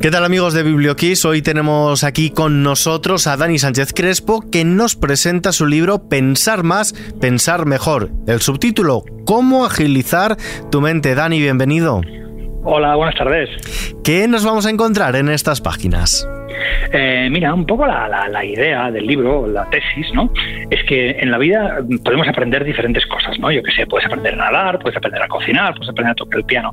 ¿Qué tal amigos de BiblioKiss? Hoy tenemos aquí con nosotros a Dani Sánchez Crespo que nos presenta su libro Pensar más, pensar mejor. El subtítulo, ¿Cómo agilizar tu mente? Dani, bienvenido. Hola, buenas tardes. ¿Qué nos vamos a encontrar en estas páginas? Eh, mira, un poco la, idea del libro, la tesis, ¿no? Es que en la vida podemos aprender diferentes cosas, ¿no? Yo qué sé, puedes aprender a nadar, puedes aprender a cocinar, puedes aprender a tocar el piano.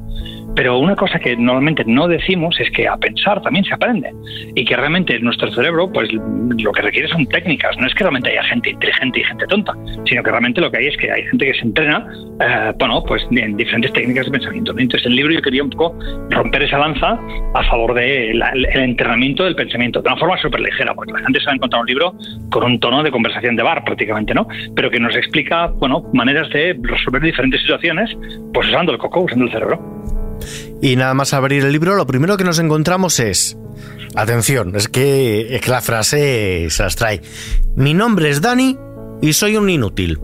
Pero una cosa que normalmente no decimos es que a pensar también se aprende y que realmente nuestro cerebro, pues lo que requiere son técnicas. No es que realmente haya gente inteligente y gente tonta, sino que realmente lo que hay es que hay gente que se entrena, eh, bueno, pues en diferentes técnicas de pensamiento. Entonces, en el libro yo quería un poco romper esa lanza a favor del de entrenamiento del pensamiento de una forma súper ligera, porque la gente se va a encontrar un libro con un tono de conversación de bar prácticamente, ¿no? Pero que nos explica, bueno, maneras de resolver diferentes situaciones, pues usando el coco, usando el cerebro. Y nada más abrir el libro, lo primero que nos encontramos es, atención, es que, es que la frase se las trae. Mi nombre es Dani y soy un inútil.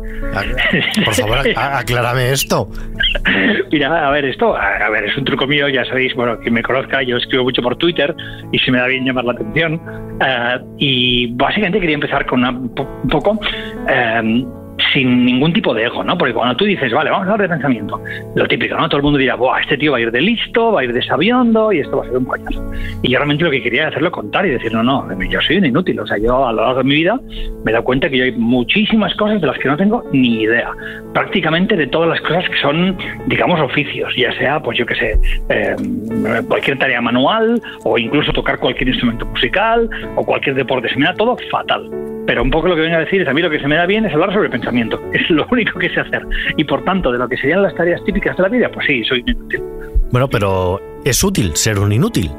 Por favor, aclárame esto. Mira, a ver, esto, a ver, es un truco mío, ya sabéis, bueno, quien me conozca, yo escribo mucho por Twitter y se me da bien llamar la atención. Eh, y básicamente quería empezar con un poco eh, sin ningún tipo de ego, ¿no? Porque cuando tú dices, vale, vamos a hablar de pensamiento, lo típico, ¿no? Todo el mundo dirá, Buah, este tío va a ir de listo, va a ir de sabiondo y esto va a ser un coñazo. Y yo realmente lo que quería hacerlo contar y decir, no, no, yo soy un inútil. O sea, yo a lo largo de mi vida me he dado cuenta que yo hay muchísimas cosas de las que no tengo ni idea. Prácticamente de todas las cosas que son, digamos, oficios, ya sea, pues yo qué sé, em, cualquier tarea manual o incluso tocar cualquier instrumento musical o cualquier deporte. Se me da todo fatal pero un poco lo que vengo a decir es a mí lo que se me da bien es hablar sobre pensamiento. Es lo único que sé hacer. Y por tanto, de lo que serían las tareas típicas de la vida, pues sí, soy inútil. Bueno, pero es útil ser un inútil.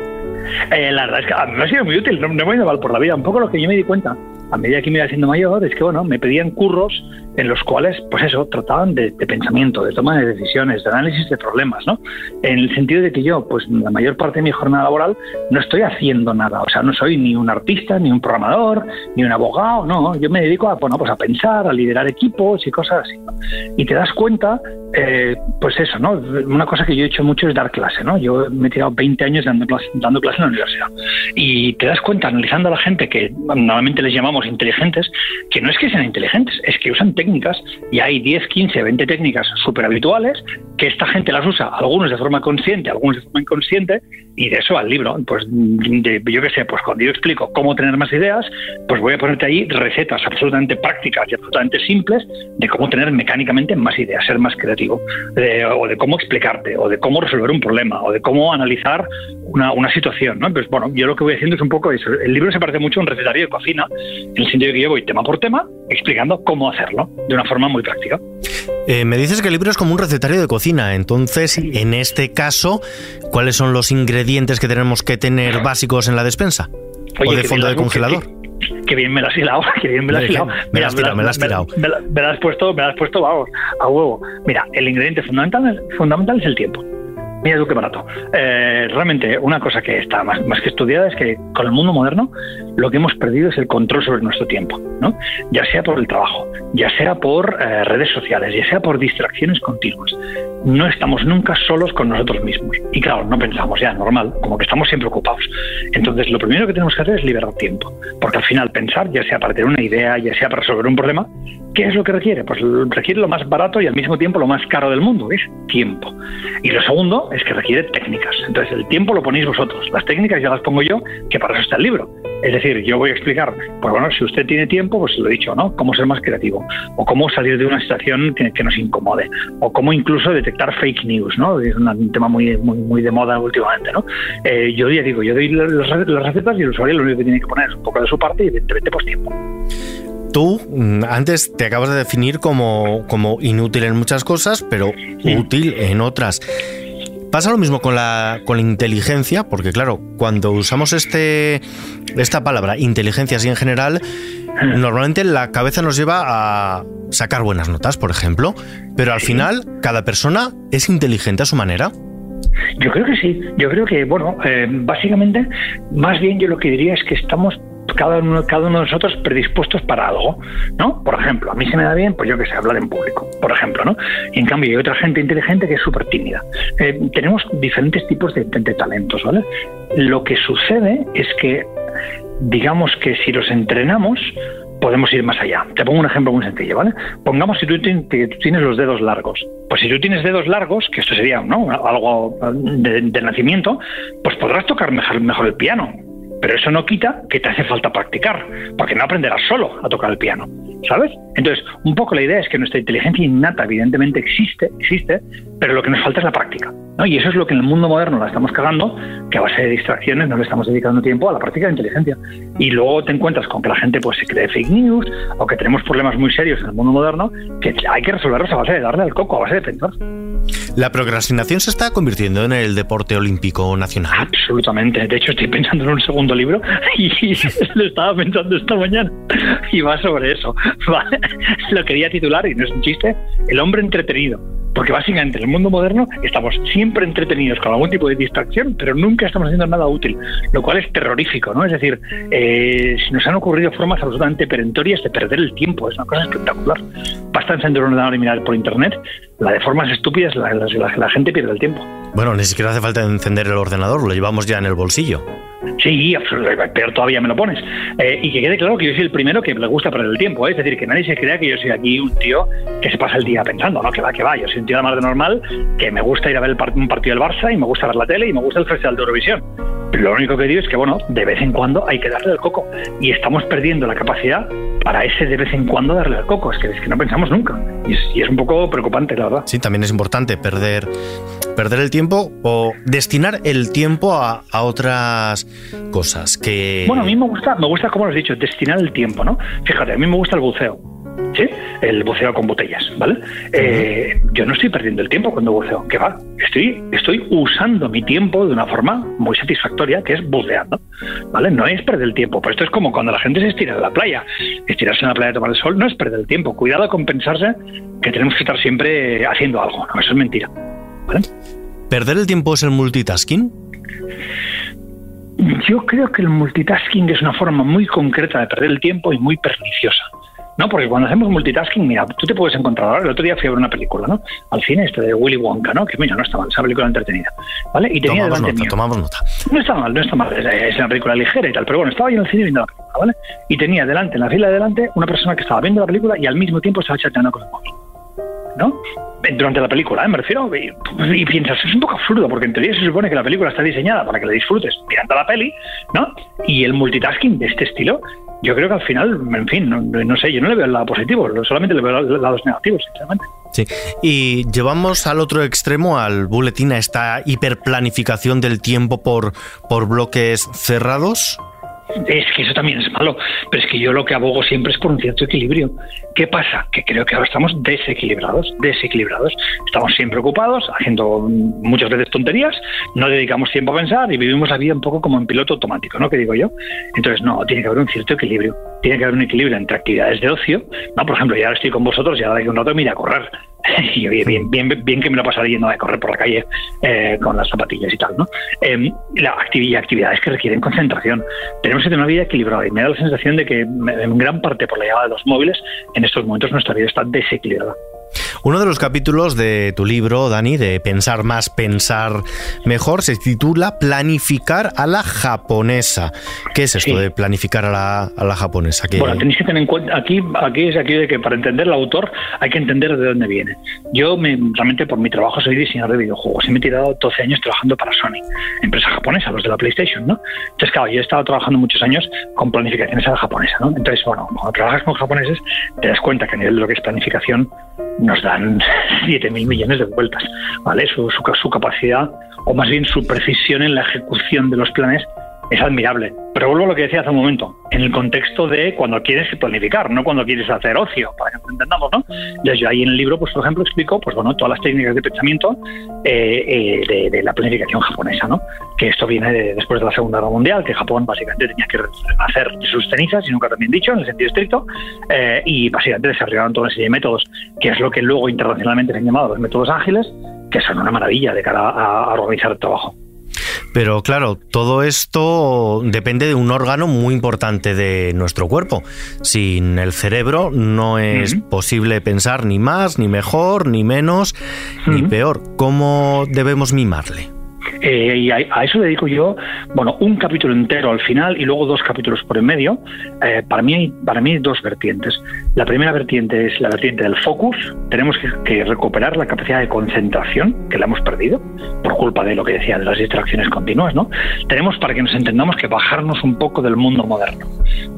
Eh, la verdad es que a mí me ha sido muy útil, no, me voy a mal por la vida. Un poco lo que yo me di cuenta a medida que me iba haciendo mayor es que, bueno, me pedían curros en los cuales, pues eso, trataban de, pensamiento, de toma de decisiones, de análisis de problemas, ¿no? En el sentido de que yo, pues la mayor parte de mi jornada laboral no estoy haciendo nada, o sea, no soy ni un artista, ni un programador, ni un abogado, no, yo me dedico a, bueno, pues a pensar, a liderar equipos y cosas así, Y te das cuenta, eh, pues eso, ¿no? Una cosa que yo he hecho mucho es dar clase, ¿no? Yo me he tirado 20 años dando clase, dando clase en la universidad y te das cuenta, analizando a la gente que normalmente les llamamos inteligentes, que no es que sean inteligentes, es que usan técnicas y hay 10, 15, 20 técnicas súper habituales que esta gente las usa, algunos de forma consciente, algunos de forma inconsciente, y de eso al libro. Pues yo qué sé, pues cuando yo explico cómo tener más ideas, pues voy a ponerte ahí recetas absolutamente prácticas y absolutamente simples de cómo tener mecánicamente más ideas, ser más creativo, o de cómo explicarte, o de cómo resolver un problema, o de cómo analizar una, una situación. ¿no? Pues bueno, yo lo que voy haciendo es un poco eso. El libro se parece mucho a un recetario de cocina, en el sentido de que yo voy tema por tema explicando cómo hacerlo de una forma muy práctica. Eh, me dices que el libro es como un recetario de cocina, entonces, en este caso, ¿cuáles son los ingredientes que tenemos que tener básicos en la despensa? ¿O de fondo de congelador? Que, bien me la has hilado, que bien me la has hilado. Me, la has tirado, me la has tirado. Me, la has puesto, me la has puesto, vamos, a huevo. Mira, el ingrediente fundamental, fundamental es el tiempo. Mira tú qué barato. Eh, realmente una cosa que está más, que estudiada es que con el mundo moderno lo que hemos perdido es el control sobre nuestro tiempo, ¿no? ya sea por el trabajo, ya sea por eh, redes sociales, ya sea por distracciones continuas. No estamos nunca solos con nosotros mismos. Y claro, no pensamos ya, normal, como que estamos siempre ocupados. Entonces lo primero que tenemos que hacer es liberar tiempo, porque al final pensar, ya sea para tener una idea, ya sea para resolver un problema, ¿qué es lo que requiere? Pues requiere lo más barato y al mismo tiempo lo más caro del mundo, es tiempo. Y lo segundo es que requiere técnicas. Entonces, el tiempo lo ponéis vosotros. Las técnicas ya las pongo yo, que para eso está el libro. Es decir, yo voy a explicar, pues bueno, si usted tiene tiempo, pues lo he dicho, ¿no? Cómo ser más creativo, o cómo salir de una situación que, nos incomode, o cómo incluso detectar fake news, ¿no? Es un tema muy, muy, muy de moda últimamente, ¿no? Eh, yo ya digo, yo doy las, recetas y el usuario lo único que tiene que poner es un poco de su parte y evidentemente pues tiempo. Tú mm, antes te acabas de definir como, como inútil en muchas cosas, pero útil en otras. Pasa lo mismo con la, con la inteligencia, porque claro, cuando usamos este, esta palabra, inteligencia así en general, normalmente la cabeza nos lleva a sacar buenas notas, por ejemplo, pero al final cada persona es inteligente a su manera. Yo creo que sí, yo creo que, bueno, eh, básicamente, más bien yo lo que diría es que estamos cada uno, de nosotros predispuestos para algo, ¿no? Por ejemplo, a mí se me da bien, pues yo que sé, hablar en público, por ejemplo, ¿no? Y en cambio hay otra gente inteligente que es súper tímida. Eh, tenemos diferentes tipos de, talentos, ¿vale? Lo que sucede es que, digamos que si los entrenamos, podemos ir más allá. Te pongo un ejemplo muy sencillo, ¿vale? Pongamos si tú, tienes los dedos largos. Pues si tú tienes dedos largos, que esto sería ¿no? algo de, nacimiento, pues podrás tocar mejor el piano. Pero eso no quita que te hace falta practicar, porque no aprenderás solo a tocar el piano, ¿sabes? Entonces, un poco la idea es que nuestra inteligencia innata evidentemente existe, existe, pero lo que nos falta es la práctica. Y eso es lo que en el mundo moderno la estamos cagando, que a base de distracciones no le estamos dedicando tiempo a la práctica de inteligencia. Y luego te encuentras con que la gente pues se cree fake news o que tenemos problemas muy serios en el mundo moderno que hay que resolverlos a base de darle al coco, a base de pensar. ¿La procrastinación se está convirtiendo en el deporte olímpico nacional? Absolutamente. De hecho, estoy pensando en un segundo libro y lo estaba pensando esta mañana y va sobre eso. Lo quería titular, y no es un chiste, El hombre entretenido porque básicamente en el mundo moderno estamos siempre entretenidos con algún tipo de distracción, pero nunca estamos haciendo nada útil, lo cual es terrorífico, ¿no? Es decir, eh, nos han ocurrido formas absolutamente perentorias de perder el tiempo, es una cosa espectacular. Basta encender un ordenador y mirar por internet, la de formas estúpidas la, la gente pierde el tiempo. Bueno, ni siquiera hace falta encender el ordenador, lo llevamos ya en el bolsillo. Sí, peor todavía me lo pones. Eh, y que quede claro que yo soy el primero que le gusta perder el tiempo. ¿eh? Es decir, que nadie se crea que yo soy aquí un tío que se pasa el día pensando, ¿no? Que va, que va. Yo soy un tío más de normal que me gusta ir a ver un partido del Barça y me gusta ver la tele y me gusta el Festival de Eurovisión. Lo único que digo es que, bueno, de vez en cuando hay que darle el coco. Y estamos perdiendo la capacidad para ese de vez en cuando darle el coco. Es que, es que no pensamos nunca. Y es, y es un poco preocupante, la verdad. Sí, también es importante perder perder el tiempo o destinar el tiempo a, otras cosas que... Bueno, a mí me gusta, me gusta, como lo has dicho, destinar el tiempo, ¿no? Fíjate, a mí me gusta el buceo. ¿Sí? El buceo con botellas, ¿vale? Eh, yo no estoy perdiendo el tiempo cuando buceo, ¿qué va? Estoy, estoy usando mi tiempo de una forma muy satisfactoria, que es buceando, ¿vale? No es perder el tiempo, pero esto es como cuando la gente se estira en la playa. Estirarse en la playa a tomar el sol no es perder el tiempo. Cuidado con pensarse que tenemos que estar siempre haciendo algo, ¿no? Eso es mentira. ¿Perder el tiempo es el multitasking? Yo creo que el multitasking es una forma muy concreta de perder el tiempo y muy perniciosa. ¿No? Porque cuando hacemos multitasking, mira, tú te puedes encontrar, ahora el otro día fui a ver una película, ¿no? Al cine, este de Willy Wonka, ¿no? Que mira, no está mal, esa película entretenida, ¿vale? Y tenía tomamos nota, tomamos nota. No está mal, no está mal, es, una película ligera y tal, pero bueno, estaba yo en el cine viendo la película, ¿vale? Y tenía delante, en la fila de delante, una persona que estaba viendo la película y al mismo tiempo estaba chateando con el móvil. ¿no? Durante la película, ¿eh? me refiero, y, piensas, es un poco absurdo, porque en teoría se supone que la película está diseñada para que la disfrutes mirando la peli, ¿no? Y el multitasking de este estilo, yo creo que al final, en fin, no, sé, yo no le veo el lado positivo, solamente le veo los lados negativos, sinceramente. Sí, y llevamos al otro extremo, al boletín, a esta hiperplanificación del tiempo por, por bloques cerrados. Es que eso también es malo, pero es que yo lo que abogo siempre es por un cierto equilibrio. ¿Qué pasa? Que creo que ahora estamos desequilibrados, desequilibrados. Estamos siempre ocupados, haciendo muchas veces tonterías, no dedicamos tiempo a pensar y vivimos la vida un poco como en piloto automático, ¿no? Que digo yo. Entonces, no, tiene que haber un cierto equilibrio. Tiene que haber un equilibrio entre actividades de ocio, ¿no? Por ejemplo, ya ahora estoy con vosotros y ahora que un rato me iré a correr y bien, bien, bien, que me lo pasaría yendo a correr por la calle eh, con las zapatillas y tal, ¿no? Eh, la actividad, actividades que requieren concentración. Tenemos que tener una vida equilibrada y me da la sensación de que en gran parte por la llegada de los móviles, en estos momentos nuestra vida está desequilibrada. Uno de los capítulos de tu libro, Dani, de Pensar más, pensar mejor, se titula Planificar a la japonesa. ¿Qué es esto de planificar a la, japonesa? Bueno, tenéis que tener en cuenta, aquí, aquí es aquí de que para entender el autor hay que entender de dónde viene. Yo me, realmente por mi trabajo soy diseñador de videojuegos y me he tirado 12 años trabajando para Sony, empresa japonesa, los de la PlayStation, ¿no? Entonces, claro, yo he estado trabajando muchos años con planificaciones a la japonesa, ¿no? Entonces, bueno, cuando trabajas con japoneses te das cuenta que a nivel de lo que es planificación nos dan 7.000 millones de vueltas, ¿vale? Su, su, su capacidad, o más bien su precisión en la ejecución de los planes es admirable. Pero vuelvo a lo que decía hace un momento, en el contexto de cuando quieres planificar, no cuando quieres hacer ocio, para que entendamos, ¿no? Yo ahí en el libro, pues por ejemplo, explico, pues bueno, todas las técnicas de pensamiento eh, eh, de, la planificación japonesa, ¿no? Que esto viene después de la Segunda Guerra Mundial, que Japón básicamente tenía que hacer sus cenizas, y nunca también dicho, en el sentido estricto, eh, y básicamente desarrollaron toda una serie de métodos, que es lo que luego internacionalmente se han llamado los métodos ágiles, que son una maravilla de cara a organizar el trabajo. Pero claro, todo esto depende de un órgano muy importante de nuestro cuerpo. Sin el cerebro no es posible pensar ni más, ni mejor, ni menos, ni peor. ¿Cómo debemos mimarle? Eh, y a, eso le dedico yo, bueno, un capítulo entero al final y luego dos capítulos por en medio. Eh, para, mí hay, para mí hay dos vertientes. La primera vertiente es la vertiente del focus. Tenemos que, recuperar la capacidad de concentración que la hemos perdido por culpa de lo que decía, de las distracciones continuas, ¿no? Tenemos, para que nos entendamos, que bajarnos un poco del mundo moderno,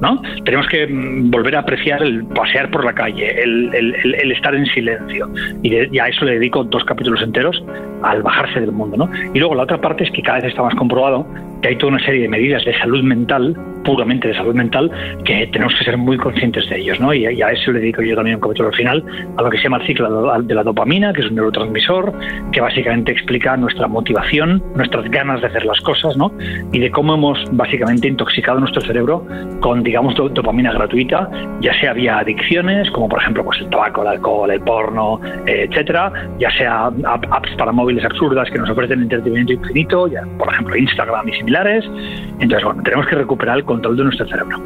¿no? Tenemos que mm, volver a apreciar el pasear por la calle, el, estar en silencio. Y, y, a eso le dedico dos capítulos enteros al bajarse del mundo, ¿no? Y luego la otra parte es que cada vez está más comprobado que hay toda una serie de medidas de salud mental, puramente de salud mental, que tenemos que ser muy conscientes de ellos, ¿no? Y, a eso le dedico yo también un capítulo al final, a lo que se llama el ciclo de la dopamina, que es un neurotransmisor, que básicamente explica nuestra motivación, nuestras ganas de hacer las cosas, ¿no? Y de cómo hemos básicamente intoxicado nuestro cerebro con, digamos, dopamina gratuita, ya sea vía adicciones, como por ejemplo pues el tabaco, el alcohol, el porno, eh, etcétera, ya sea apps para móviles absurdas que nos ofrecen entretenimiento infinito, ya, por ejemplo Instagram y similares. Entonces, bueno, tenemos que recuperar el control de nuestro cerebro.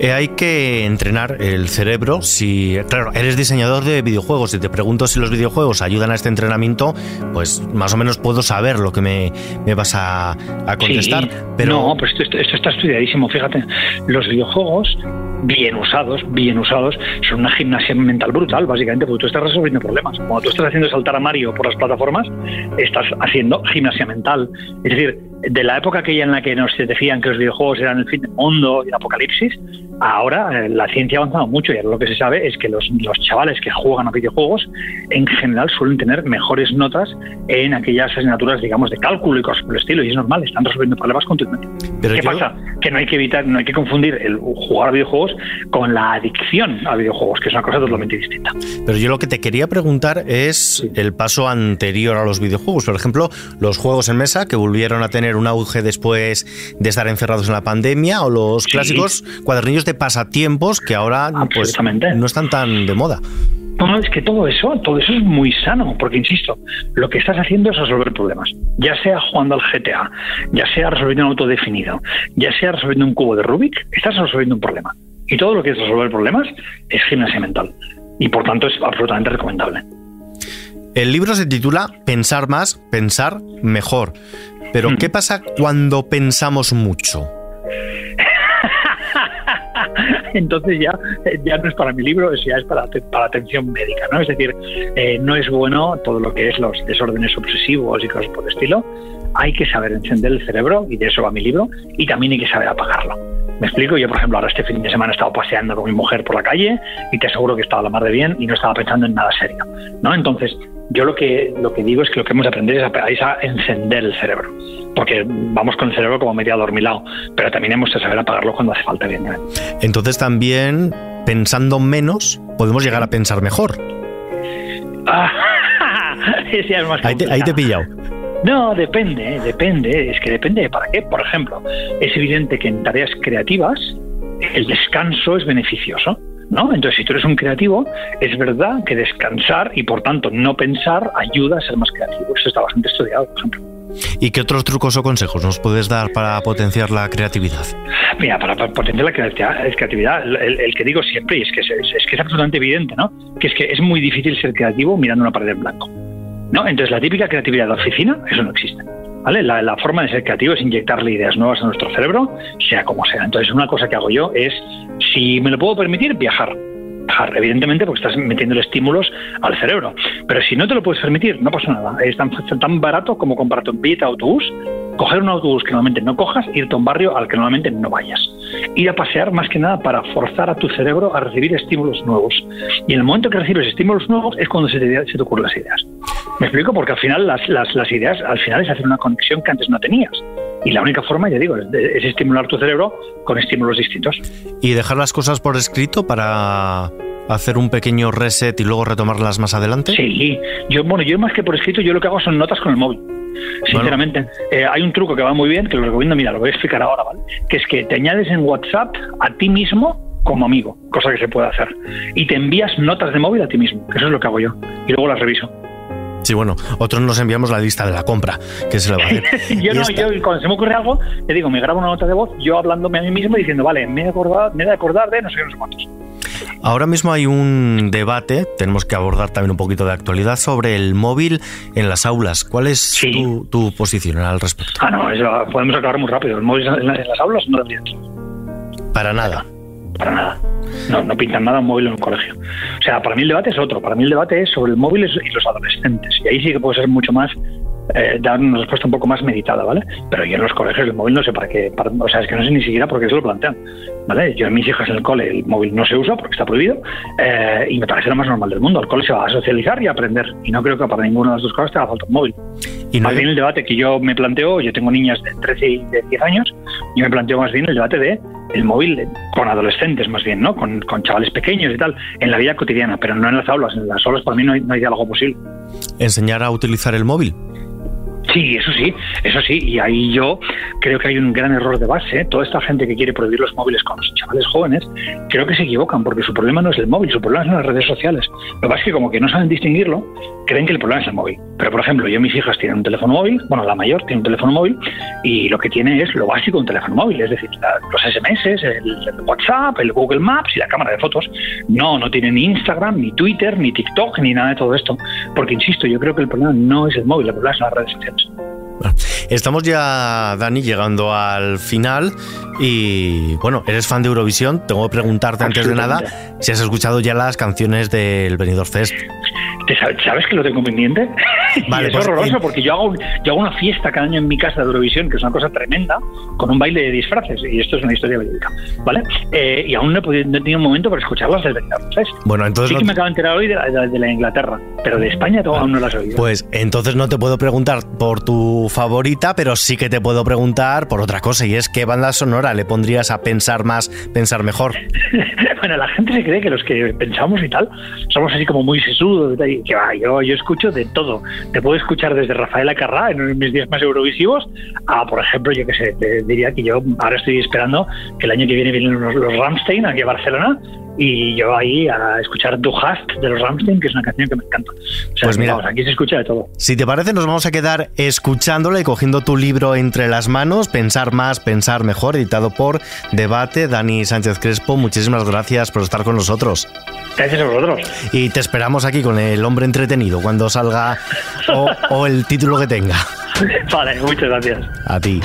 Eh, hay que entrenar el cerebro. Si, claro, eres diseñador de videojuegos y te pregunto si los videojuegos ayudan a este entrenamiento, pues más o menos puedo saber lo que me, vas a, contestar. pero... No, pues esto, esto, está estudiadísimo. Fíjate, los videojuegos bien usados, bien usados, son una gimnasia mental brutal, básicamente, porque tú estás resolviendo problemas. Cuando tú estás haciendo saltar a Mario por las plataformas, estás haciendo gimnasia mental. Es decir, de la época aquella en la que nos decían que los videojuegos eran el fin del mundo y el apocalipsis, ahora eh, la ciencia ha avanzado mucho y ahora lo que se sabe es que los, los, chavales que juegan a videojuegos en general suelen tener mejores notas en aquellas asignaturas, digamos, de cálculo y cosas por el estilo, y es normal, están resolviendo problemas continuamente. ¿Qué pasa? Que no hay que evitar, no hay que confundir el jugar a videojuegos con la adicción a videojuegos, que es una cosa totalmente distinta. Pero yo lo que te quería preguntar es el paso anterior a los videojuegos, por ejemplo, los juegos en mesa que volvieron a tener un auge después de estar encerrados en la pandemia o los clásicos cuadernillos de pasatiempos que ahora pues, no están tan de moda. No, es que todo eso, todo eso es muy sano, porque insisto, lo que estás haciendo es resolver problemas. Ya sea jugando al GTA, ya sea resolviendo un autodefinido, ya sea resolviendo un cubo de Rubik, estás resolviendo un problema. Y todo lo que es resolver problemas es gimnasia mental. Y por tanto es absolutamente recomendable. El libro se titula Pensar más, pensar mejor. Pero, ¿qué pasa cuando pensamos mucho? Entonces ya, ya no es para mi libro, ya es para, para atención médica, ¿no? Es decir, eh, no es bueno todo lo que es los desórdenes obsesivos y cosas por el estilo. Hay que saber encender el cerebro, y de eso va mi libro, y también hay que saber apagarlo. Me explico, yo por ejemplo ahora este fin de semana he estado paseando con mi mujer por la calle y te aseguro que estaba la mar de bien y no estaba pensando en nada serio, ¿no? Entonces, yo lo que, lo que digo es que lo que hemos de aprender es a, encender el cerebro, porque vamos con el cerebro como medio adormilado, pero también hemos de saber apagarlo cuando hace falta, bien. Entonces también, pensando menos, podemos llegar a pensar mejor. ahí, te, ahí te he pillado. No, depende, depende, es que depende de para qué. Por ejemplo, es evidente que en tareas creativas el descanso es beneficioso. ¿no? Entonces, si tú eres un creativo, es verdad que descansar y por tanto no pensar ayuda a ser más creativo. Eso está bastante estudiado, por ejemplo. ¿Y qué otros trucos o consejos nos puedes dar para potenciar la creatividad? Mira, para, potenciar la creatividad, el, que digo siempre, y es que es, es, que es absolutamente evidente, ¿no? Que es que es muy difícil ser creativo mirando una pared en blanco. ¿No? Entonces, la típica creatividad de oficina, eso no existe. ¿Vale? La, la, forma de ser creativo es inyectarle ideas nuevas a nuestro cerebro, sea como sea. Entonces, una cosa que hago yo es, si me lo puedo permitir, viajar. Viajar, evidentemente, porque estás metiendo estímulos al cerebro. Pero si no te lo puedes permitir, no pasa nada. Es tan, tan barato como comprarte un billete de autobús coger un autobús que normalmente no cojas, irte a un barrio al que normalmente no vayas. Ir a pasear más que nada para forzar a tu cerebro a recibir estímulos nuevos. Y en el momento que recibes estímulos nuevos es cuando se te, se te ocurren las ideas. Me explico porque al final las, las, las, ideas al final es hacer una conexión que antes no tenías. Y la única forma, ya digo, es, es estimular tu cerebro con estímulos distintos. Y dejar las cosas por escrito para hacer un pequeño reset y luego retomarlas más adelante? Sí, yo bueno, yo más que por escrito, yo lo que hago son notas con el móvil. Sinceramente, eh, hay un truco que va muy bien, que lo recomiendo, mira, lo voy a explicar ahora, ¿vale? Que es que te añades en WhatsApp a ti mismo como amigo, cosa que se puede hacer. Y te envías notas de móvil a ti mismo, eso es lo que hago yo. Y luego las reviso. Sí, bueno, otros nos enviamos la lista de la compra, que se le va a hacer. yo no, yo cuando se me ocurre algo, le digo, me grabo una nota de voz, yo hablándome a mí mismo diciendo, vale, me he de acordar, me he de, acordar de no sé qué, no sé cuántos. Ahora mismo hay un debate, tenemos que abordar también un poquito de actualidad sobre el móvil en las aulas. ¿Cuál es tu, posición al respecto? Ah, no, eso podemos acabar muy rápido. El móvil en, las aulas no debería Para nada. Para nada. No, no pintan nada un móvil en un colegio. O sea, para mí el debate es otro. Para mí el debate es sobre el móvil y los adolescentes. Y ahí sí que puede ser mucho más eh, dar una respuesta un poco más meditada, ¿vale? Pero yo en los colegios el móvil no sé para qué, o sea, es que no sé ni siquiera por qué se lo plantean, ¿vale? Yo en mis hijas en el cole el móvil no se usa porque está prohibido eh, y me parece lo más normal del mundo. El cole se va a socializar y a aprender y no creo que para ninguna de las dos cosas te haga falta un móvil. Y más bien el debate que yo me planteo, yo tengo niñas de 13 y de 10 años, y me planteo más bien el debate de el móvil con adolescentes más bien, ¿no? Con, chavales pequeños y tal, en la vida cotidiana, pero no en las aulas. En las aulas para mí no hay, no hay diálogo posible. ¿Enseñar a utilizar el móvil? Sí, eso sí, eso sí, y ahí yo creo que hay un gran error de base. Toda esta gente que quiere prohibir los móviles con los chavales jóvenes, creo que se equivocan, porque su problema no es el móvil, su problema son las redes sociales. Lo que pasa es que como que no saben distinguirlo, creen que el problema es el móvil. Pero, por ejemplo, yo mis hijas tienen un teléfono móvil, bueno, la mayor tiene un teléfono móvil, y lo que tiene es lo básico un teléfono móvil, es decir, los SMS, el, WhatsApp, el Google Maps y la cámara de fotos. No, no tienen ni Instagram, ni Twitter, ni TikTok, ni nada de todo esto. Porque, insisto, yo creo que el problema no es el móvil, el problema son las redes sociales. Thank you. Estamos ya, Dani, llegando al final y bueno, eres fan de Eurovisión. Tengo que preguntarte antes de nada si has escuchado ya las canciones del Benidorm Fest. ¿Sabes que lo tengo pendiente? Vale, es pues, horroroso porque yo hago, yo hago una fiesta cada año en mi casa de Eurovisión, que es una cosa tremenda, con un baile de disfraces, y esto es una historia verídica, ¿vale? Eh, y aún no he, podido, no he, tenido un momento para escucharlas del Benidorm Fest. Bueno, entonces... Sí que me acabo de enterar hoy de la, Inglaterra, pero de España aún no las he oído. Pues entonces no te puedo preguntar por tu favorita, pero sí que te puedo preguntar por otra cosa, y es qué banda sonora le pondrías a pensar más, pensar mejor. bueno, la gente se cree que los que pensamos y tal somos así como muy sesudos, que va, yo, yo escucho de todo. Te puedo escuchar desde Rafael Acarrá en mis días más eurovisivos a, por ejemplo, yo que sé, te diría que yo ahora estoy esperando que el año que viene vienen los, los Ramstein aquí a Barcelona y yo ahí a escuchar Du Hast de los Ramstein, que es una canción que me encanta. pues mira, aquí se escucha de todo. Si te parece, nos vamos a quedar escuchándola y cogiendo tu libro entre las manos, Pensar más, pensar mejor, editado por Debate. Dani Sánchez Crespo, muchísimas gracias por estar con nosotros. Gracias a vosotros. Y te esperamos aquí con el hombre entretenido cuando salga o, o el título que tenga. Vale, muchas gracias. A ti.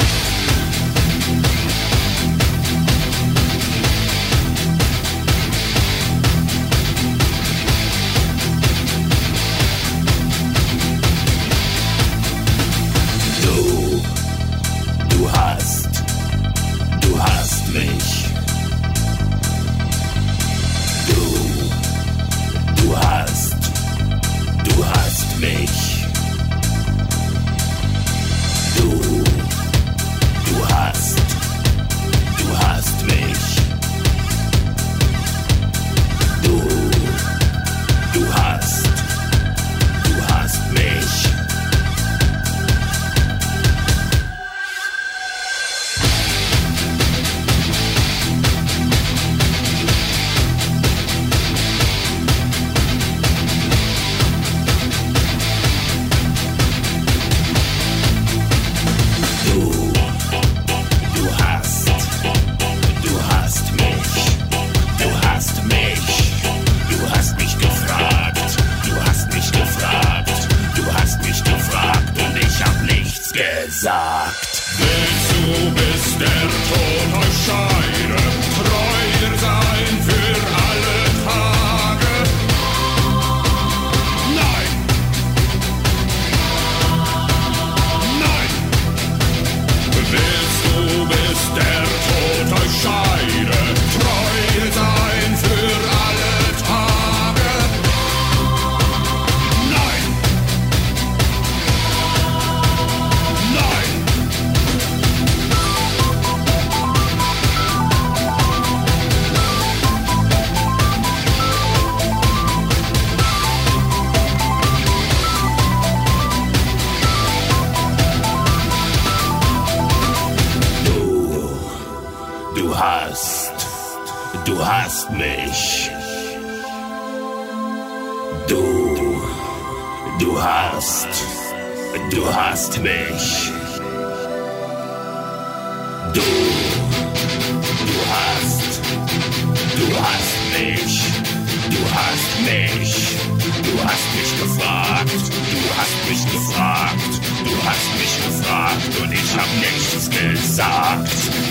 Mich, du hast mich gefragt, du hast mich gefragt, du hast mich gefragt und ich hab nichts gesagt.